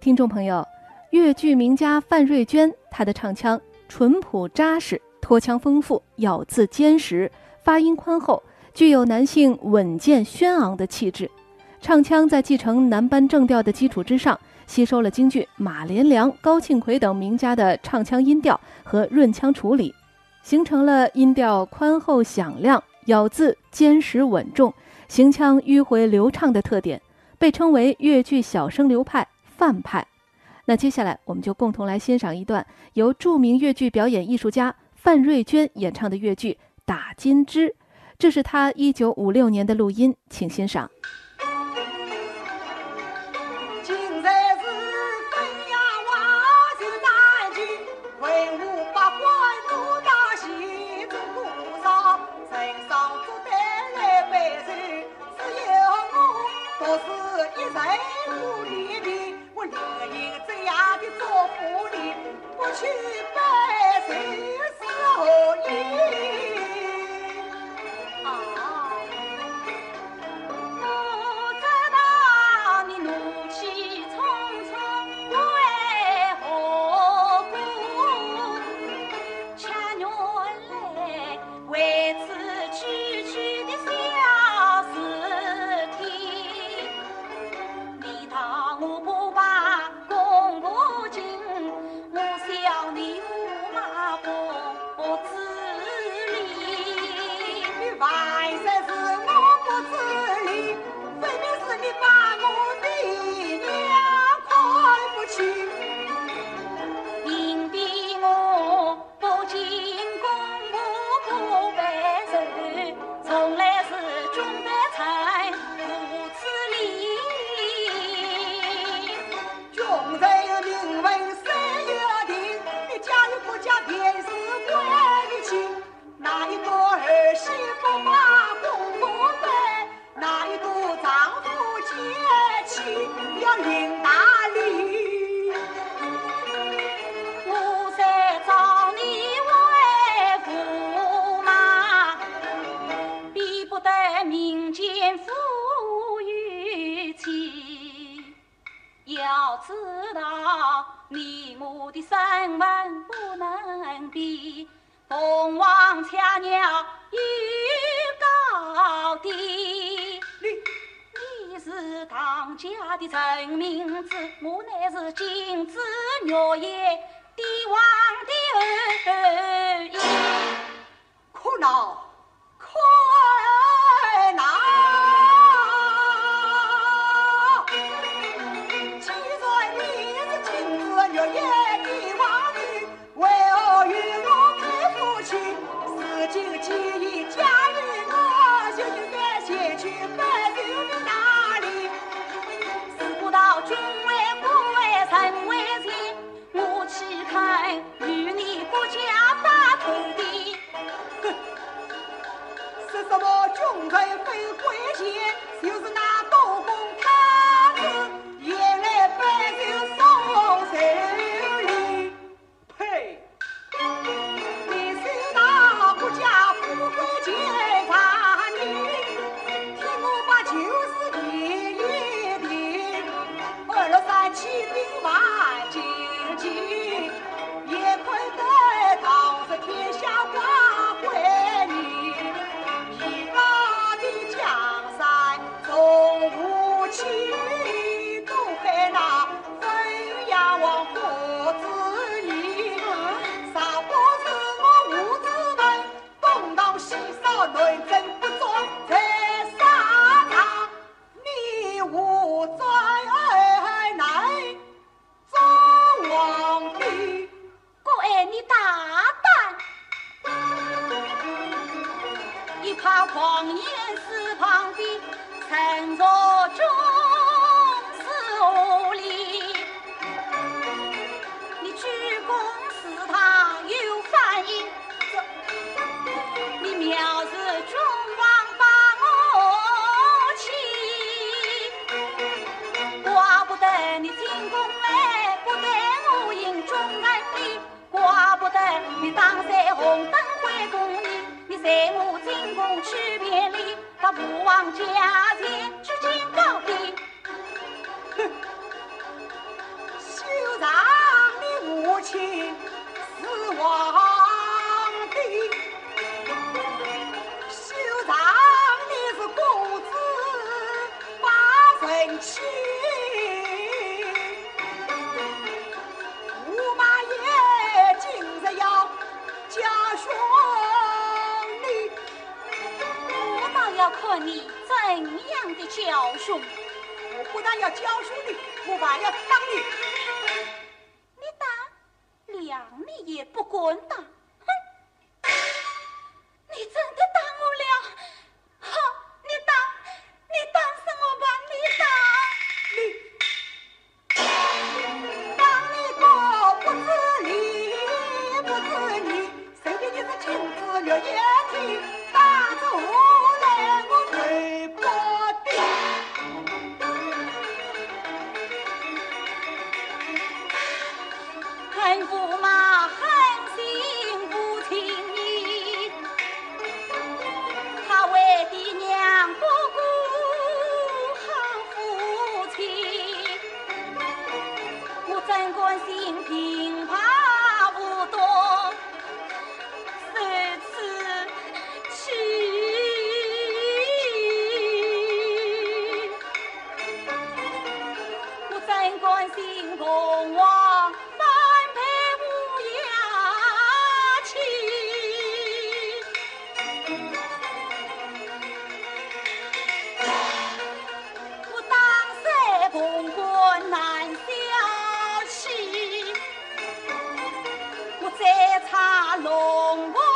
听众朋友，越剧名家范瑞娟，她的唱腔淳朴扎实，拖腔丰富，咬字坚实，发音宽厚，具有男性稳健轩昂的气质。唱腔在继承男班正调的基础之上，吸收了京剧马连良、高庆奎等名家的唱腔音调和润腔处理，形成了音调宽厚响亮、咬字坚实稳重、行腔迂回流畅的特点，被称为越剧小生流派。范派，那接下来我们就共同来欣赏一段由著名越剧表演艺术家范瑞娟演唱的越剧《打金枝》，这是她一九五六年的录音，请欣赏。知道你我的身份不能比，凤凰恰鸟有高低。你你是唐家的真名字，我乃是金枝玉叶帝王的儿媳，可恼！君为公为臣为民，我岂肯与你国家把土的？是什么君为？对政不忠才杀他。你无灾难做王妃我爱你大胆你怕狂言肆旁的沉着在我进宫去别离，把父王家前举荐高地。哼，休让你母亲死亡。我不但要教书的，我还要当你。你当，两你也不管当，哼！你真的当？龙王